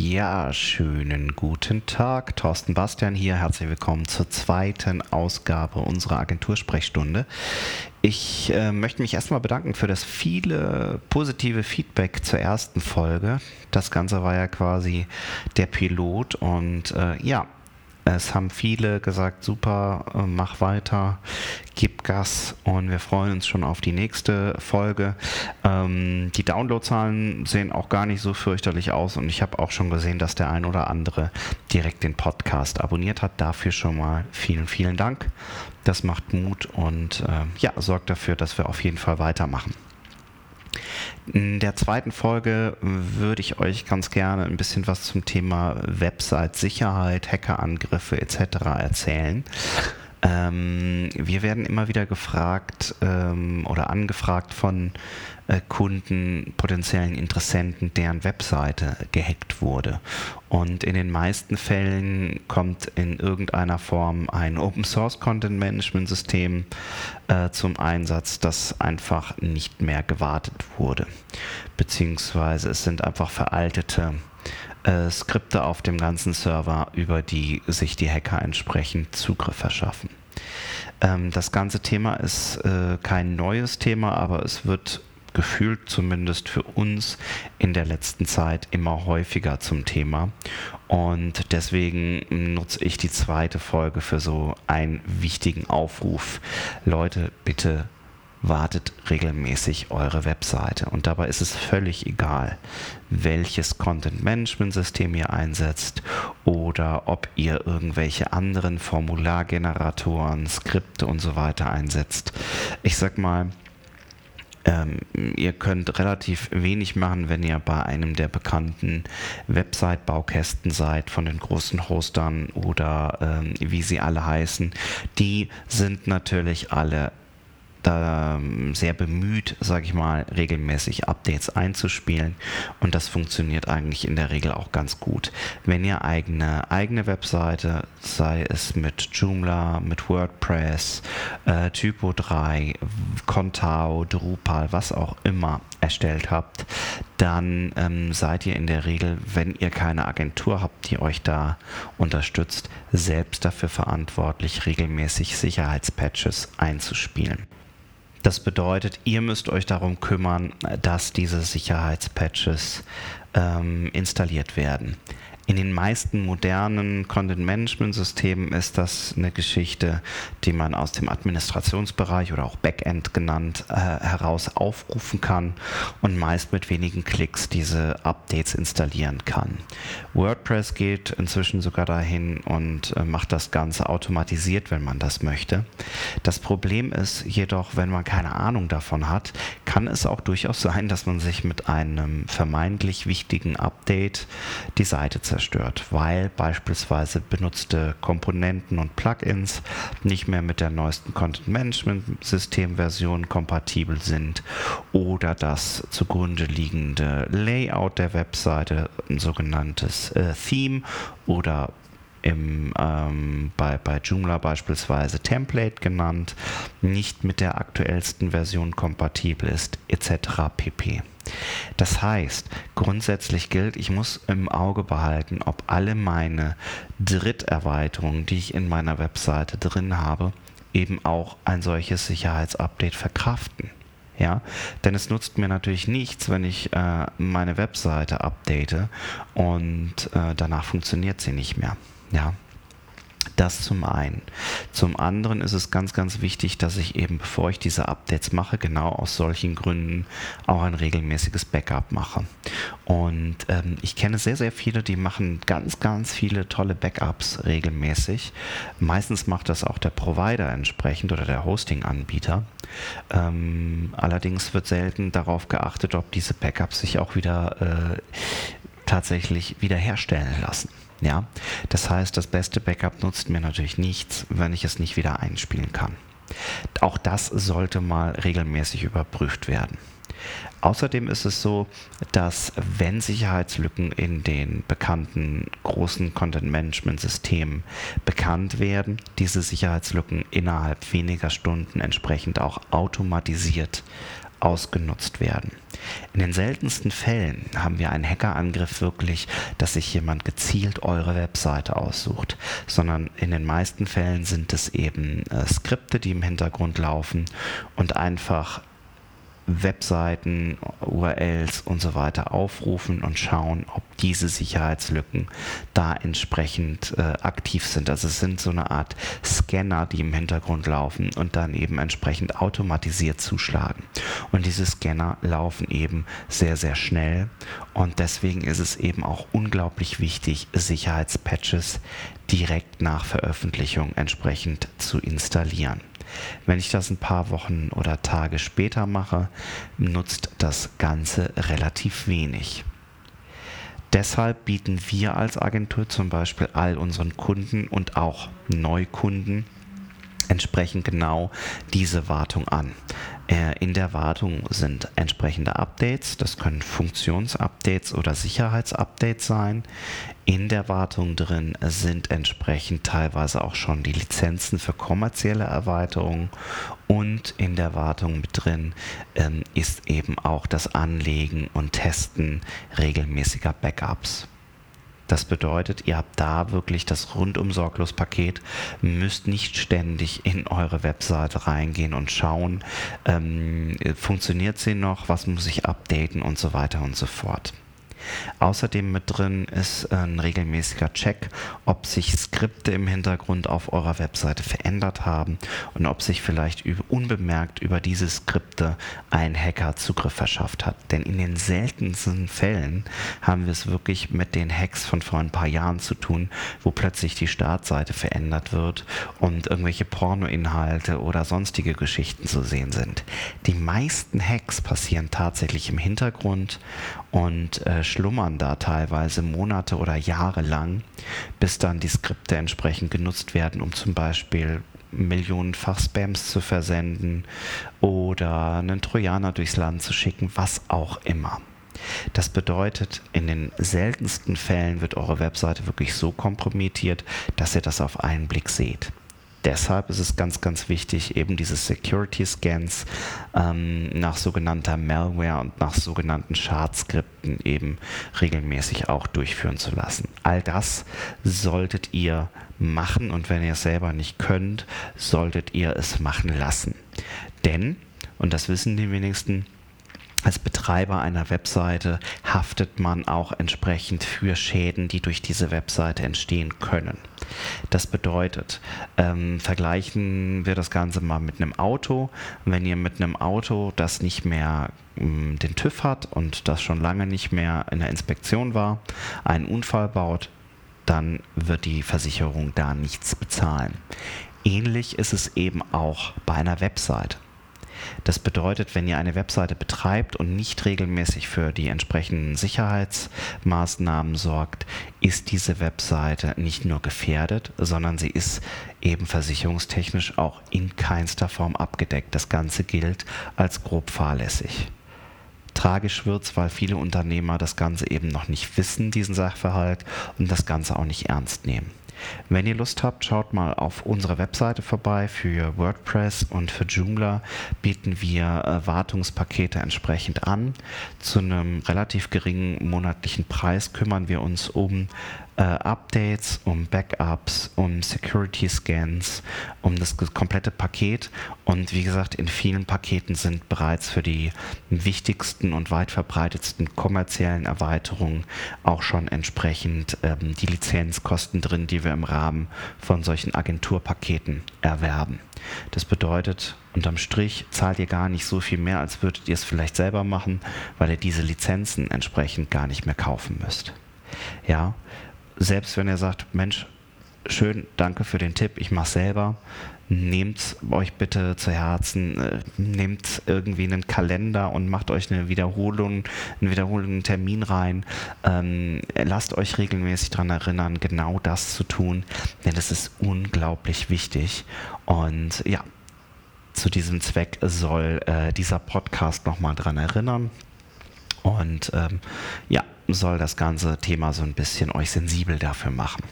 Ja, schönen guten Tag. Thorsten Bastian hier. Herzlich willkommen zur zweiten Ausgabe unserer Agentursprechstunde. Ich äh, möchte mich erstmal bedanken für das viele positive Feedback zur ersten Folge. Das Ganze war ja quasi der Pilot und äh, ja, es haben viele gesagt, super, äh, mach weiter, gib Gas und wir freuen uns schon auf die nächste Folge. Ähm, die Downloadzahlen sehen auch gar nicht so fürchterlich aus und ich habe auch schon gesehen, dass der ein oder andere direkt den Podcast abonniert hat. Dafür schon mal vielen, vielen Dank. Das macht Mut und äh, ja, sorgt dafür, dass wir auf jeden Fall weitermachen. In der zweiten Folge würde ich euch ganz gerne ein bisschen was zum Thema Website-Sicherheit, Hackerangriffe etc. erzählen. Ähm, wir werden immer wieder gefragt ähm, oder angefragt von äh, Kunden, potenziellen Interessenten, deren Webseite gehackt wurde. Und in den meisten Fällen kommt in irgendeiner Form ein Open Source Content Management System äh, zum Einsatz, das einfach nicht mehr gewartet wurde. Beziehungsweise es sind einfach veraltete äh, Skripte auf dem ganzen Server, über die sich die Hacker entsprechend Zugriff verschaffen. Ähm, das ganze Thema ist äh, kein neues Thema, aber es wird gefühlt zumindest für uns in der letzten Zeit immer häufiger zum Thema. Und deswegen nutze ich die zweite Folge für so einen wichtigen Aufruf. Leute, bitte wartet regelmäßig eure Webseite. Und dabei ist es völlig egal, welches Content-Management-System ihr einsetzt oder ob ihr irgendwelche anderen Formulargeneratoren, Skripte und so weiter einsetzt. Ich sag mal, ähm, ihr könnt relativ wenig machen, wenn ihr bei einem der bekannten Website-Baukästen seid, von den großen Hostern oder ähm, wie sie alle heißen. Die sind natürlich alle da ähm, sehr bemüht, sage ich mal, regelmäßig Updates einzuspielen und das funktioniert eigentlich in der Regel auch ganz gut. Wenn ihr eigene eigene Webseite, sei es mit Joomla, mit WordPress, äh, Typo 3, Contao, Drupal, was auch immer erstellt habt, dann ähm, seid ihr in der Regel, wenn ihr keine Agentur habt, die euch da unterstützt, selbst dafür verantwortlich, regelmäßig Sicherheitspatches einzuspielen. Das bedeutet, ihr müsst euch darum kümmern, dass diese Sicherheitspatches ähm, installiert werden. In den meisten modernen Content-Management-Systemen ist das eine Geschichte, die man aus dem Administrationsbereich oder auch Backend genannt äh, heraus aufrufen kann und meist mit wenigen Klicks diese Updates installieren kann. WordPress geht inzwischen sogar dahin und äh, macht das Ganze automatisiert, wenn man das möchte. Das Problem ist jedoch, wenn man keine Ahnung davon hat, kann es auch durchaus sein, dass man sich mit einem vermeintlich wichtigen Update die Seite zerstört zerstört, weil beispielsweise benutzte Komponenten und Plugins nicht mehr mit der neuesten Content Management System Version kompatibel sind oder das zugrunde liegende Layout der Webseite, ein sogenanntes äh, Theme oder im, ähm, bei, bei Joomla beispielsweise Template genannt, nicht mit der aktuellsten Version kompatibel ist, etc. pp. Das heißt, grundsätzlich gilt, ich muss im Auge behalten, ob alle meine Dritterweiterungen, die ich in meiner Webseite drin habe, eben auch ein solches Sicherheitsupdate verkraften. Ja, denn es nutzt mir natürlich nichts, wenn ich äh, meine Webseite update und äh, danach funktioniert sie nicht mehr. Ja, das zum einen. Zum anderen ist es ganz, ganz wichtig, dass ich eben, bevor ich diese Updates mache, genau aus solchen Gründen auch ein regelmäßiges Backup mache. Und ähm, ich kenne sehr, sehr viele, die machen ganz, ganz viele tolle Backups regelmäßig. Meistens macht das auch der Provider entsprechend oder der Hosting-Anbieter. Ähm, allerdings wird selten darauf geachtet, ob diese Backups sich auch wieder äh, tatsächlich wiederherstellen lassen. Ja, das heißt, das beste Backup nutzt mir natürlich nichts, wenn ich es nicht wieder einspielen kann. Auch das sollte mal regelmäßig überprüft werden. Außerdem ist es so, dass wenn Sicherheitslücken in den bekannten großen Content-Management-Systemen bekannt werden, diese Sicherheitslücken innerhalb weniger Stunden entsprechend auch automatisiert ausgenutzt werden. In den seltensten Fällen haben wir einen Hackerangriff wirklich, dass sich jemand gezielt eure Webseite aussucht, sondern in den meisten Fällen sind es eben äh, Skripte, die im Hintergrund laufen und einfach Webseiten, URLs und so weiter aufrufen und schauen, ob diese Sicherheitslücken da entsprechend äh, aktiv sind. Also es sind so eine Art Scanner, die im Hintergrund laufen und dann eben entsprechend automatisiert zuschlagen. Und diese Scanner laufen eben sehr, sehr schnell und deswegen ist es eben auch unglaublich wichtig, Sicherheitspatches direkt nach Veröffentlichung entsprechend zu installieren. Wenn ich das ein paar Wochen oder Tage später mache, nutzt das Ganze relativ wenig. Deshalb bieten wir als Agentur zum Beispiel all unseren Kunden und auch Neukunden entsprechend genau diese Wartung an. Äh, in der Wartung sind entsprechende Updates, das können Funktionsupdates oder Sicherheitsupdates sein. In der Wartung drin sind entsprechend teilweise auch schon die Lizenzen für kommerzielle Erweiterungen und in der Wartung mit drin ähm, ist eben auch das Anlegen und Testen regelmäßiger Backups. Das bedeutet, ihr habt da wirklich das rundum sorglos Paket, müsst nicht ständig in eure Webseite reingehen und schauen, ähm, funktioniert sie noch, was muss ich updaten und so weiter und so fort. Außerdem mit drin ist ein regelmäßiger Check, ob sich Skripte im Hintergrund auf eurer Webseite verändert haben und ob sich vielleicht unbemerkt über diese Skripte ein Hacker Zugriff verschafft hat. Denn in den seltensten Fällen haben wir es wirklich mit den Hacks von vor ein paar Jahren zu tun, wo plötzlich die Startseite verändert wird und irgendwelche Pornoinhalte oder sonstige Geschichten zu sehen sind. Die meisten Hacks passieren tatsächlich im Hintergrund und äh, schlummern da teilweise Monate oder Jahre lang, bis dann die Skripte entsprechend genutzt werden, um zum Beispiel millionenfach Spams zu versenden oder einen Trojaner durchs Land zu schicken, was auch immer. Das bedeutet, in den seltensten Fällen wird eure Webseite wirklich so kompromittiert, dass ihr das auf einen Blick seht deshalb ist es ganz, ganz wichtig, eben diese Security Scans ähm, nach sogenannter Malware und nach sogenannten Schadskripten eben regelmäßig auch durchführen zu lassen. All das solltet ihr machen und wenn ihr es selber nicht könnt, solltet ihr es machen lassen. Denn, und das wissen die wenigsten, als Betreiber einer Webseite haftet man auch entsprechend für Schäden, die durch diese Webseite entstehen können. Das bedeutet, ähm, vergleichen wir das Ganze mal mit einem Auto. Wenn ihr mit einem Auto, das nicht mehr ähm, den TÜV hat und das schon lange nicht mehr in der Inspektion war, einen Unfall baut, dann wird die Versicherung da nichts bezahlen. Ähnlich ist es eben auch bei einer Website. Das bedeutet, wenn ihr eine Webseite betreibt und nicht regelmäßig für die entsprechenden Sicherheitsmaßnahmen sorgt, ist diese Webseite nicht nur gefährdet, sondern sie ist eben versicherungstechnisch auch in keinster Form abgedeckt. Das Ganze gilt als grob fahrlässig. Tragisch wird es, weil viele Unternehmer das Ganze eben noch nicht wissen, diesen Sachverhalt, und das Ganze auch nicht ernst nehmen. Wenn ihr Lust habt, schaut mal auf unserer Webseite vorbei. Für WordPress und für Joomla bieten wir äh, Wartungspakete entsprechend an. Zu einem relativ geringen monatlichen Preis kümmern wir uns um äh, Updates, um Backups, um Security Scans, um das komplette Paket. Und wie gesagt, in vielen Paketen sind bereits für die wichtigsten und weit verbreitetsten kommerziellen Erweiterungen auch schon entsprechend ähm, die Lizenzkosten drin, die wir im Rahmen von solchen Agenturpaketen erwerben. Das bedeutet, unterm Strich zahlt ihr gar nicht so viel mehr, als würdet ihr es vielleicht selber machen, weil ihr diese Lizenzen entsprechend gar nicht mehr kaufen müsst. Ja, selbst wenn ihr sagt, Mensch, schön, danke für den Tipp, ich mache selber, nehmt euch bitte zu Herzen, äh, nehmt irgendwie einen Kalender und macht euch eine Wiederholung, einen wiederholenden Termin rein. Ähm, lasst euch regelmäßig daran erinnern, genau das zu tun, denn es ist unglaublich wichtig. Und ja, zu diesem Zweck soll äh, dieser Podcast nochmal daran erinnern. Und ähm, ja, soll das ganze Thema so ein bisschen euch sensibel dafür machen.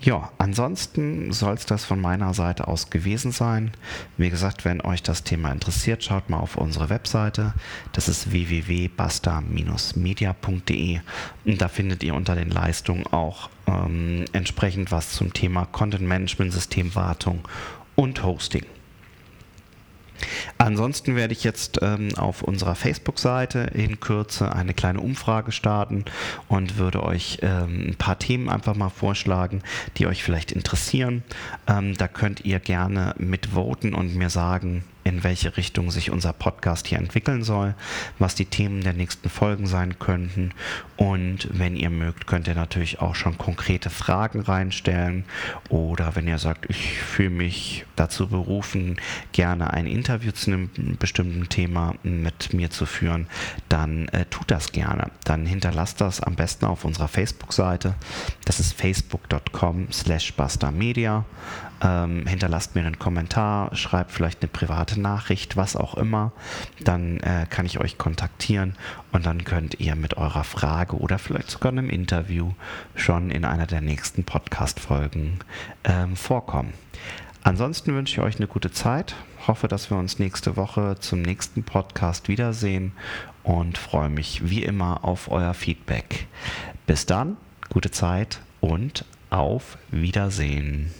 Ja, ansonsten soll es das von meiner Seite aus gewesen sein. Wie gesagt, wenn euch das Thema interessiert, schaut mal auf unsere Webseite. Das ist www.basta-media.de. Da findet ihr unter den Leistungen auch ähm, entsprechend was zum Thema Content Management, Systemwartung und Hosting. Ansonsten werde ich jetzt ähm, auf unserer Facebook-Seite in Kürze eine kleine Umfrage starten und würde euch ähm, ein paar Themen einfach mal vorschlagen, die euch vielleicht interessieren. Ähm, da könnt ihr gerne mitvoten und mir sagen, in welche Richtung sich unser Podcast hier entwickeln soll, was die Themen der nächsten Folgen sein könnten. Und wenn ihr mögt, könnt ihr natürlich auch schon konkrete Fragen reinstellen. Oder wenn ihr sagt, ich fühle mich dazu berufen, gerne ein Interview zu einem bestimmten Thema mit mir zu führen, dann äh, tut das gerne. Dann hinterlasst das am besten auf unserer Facebook-Seite. Das ist facebook.com slash Media. Ähm, hinterlasst mir einen Kommentar, schreibt vielleicht eine private Nachricht, was auch immer. Dann äh, kann ich euch kontaktieren und dann könnt ihr mit eurer Frage oder vielleicht sogar einem Interview schon in einer der nächsten Podcast-Folgen ähm, vorkommen. Ansonsten wünsche ich euch eine gute Zeit, hoffe, dass wir uns nächste Woche zum nächsten Podcast wiedersehen und freue mich wie immer auf euer Feedback. Bis dann, gute Zeit und auf Wiedersehen.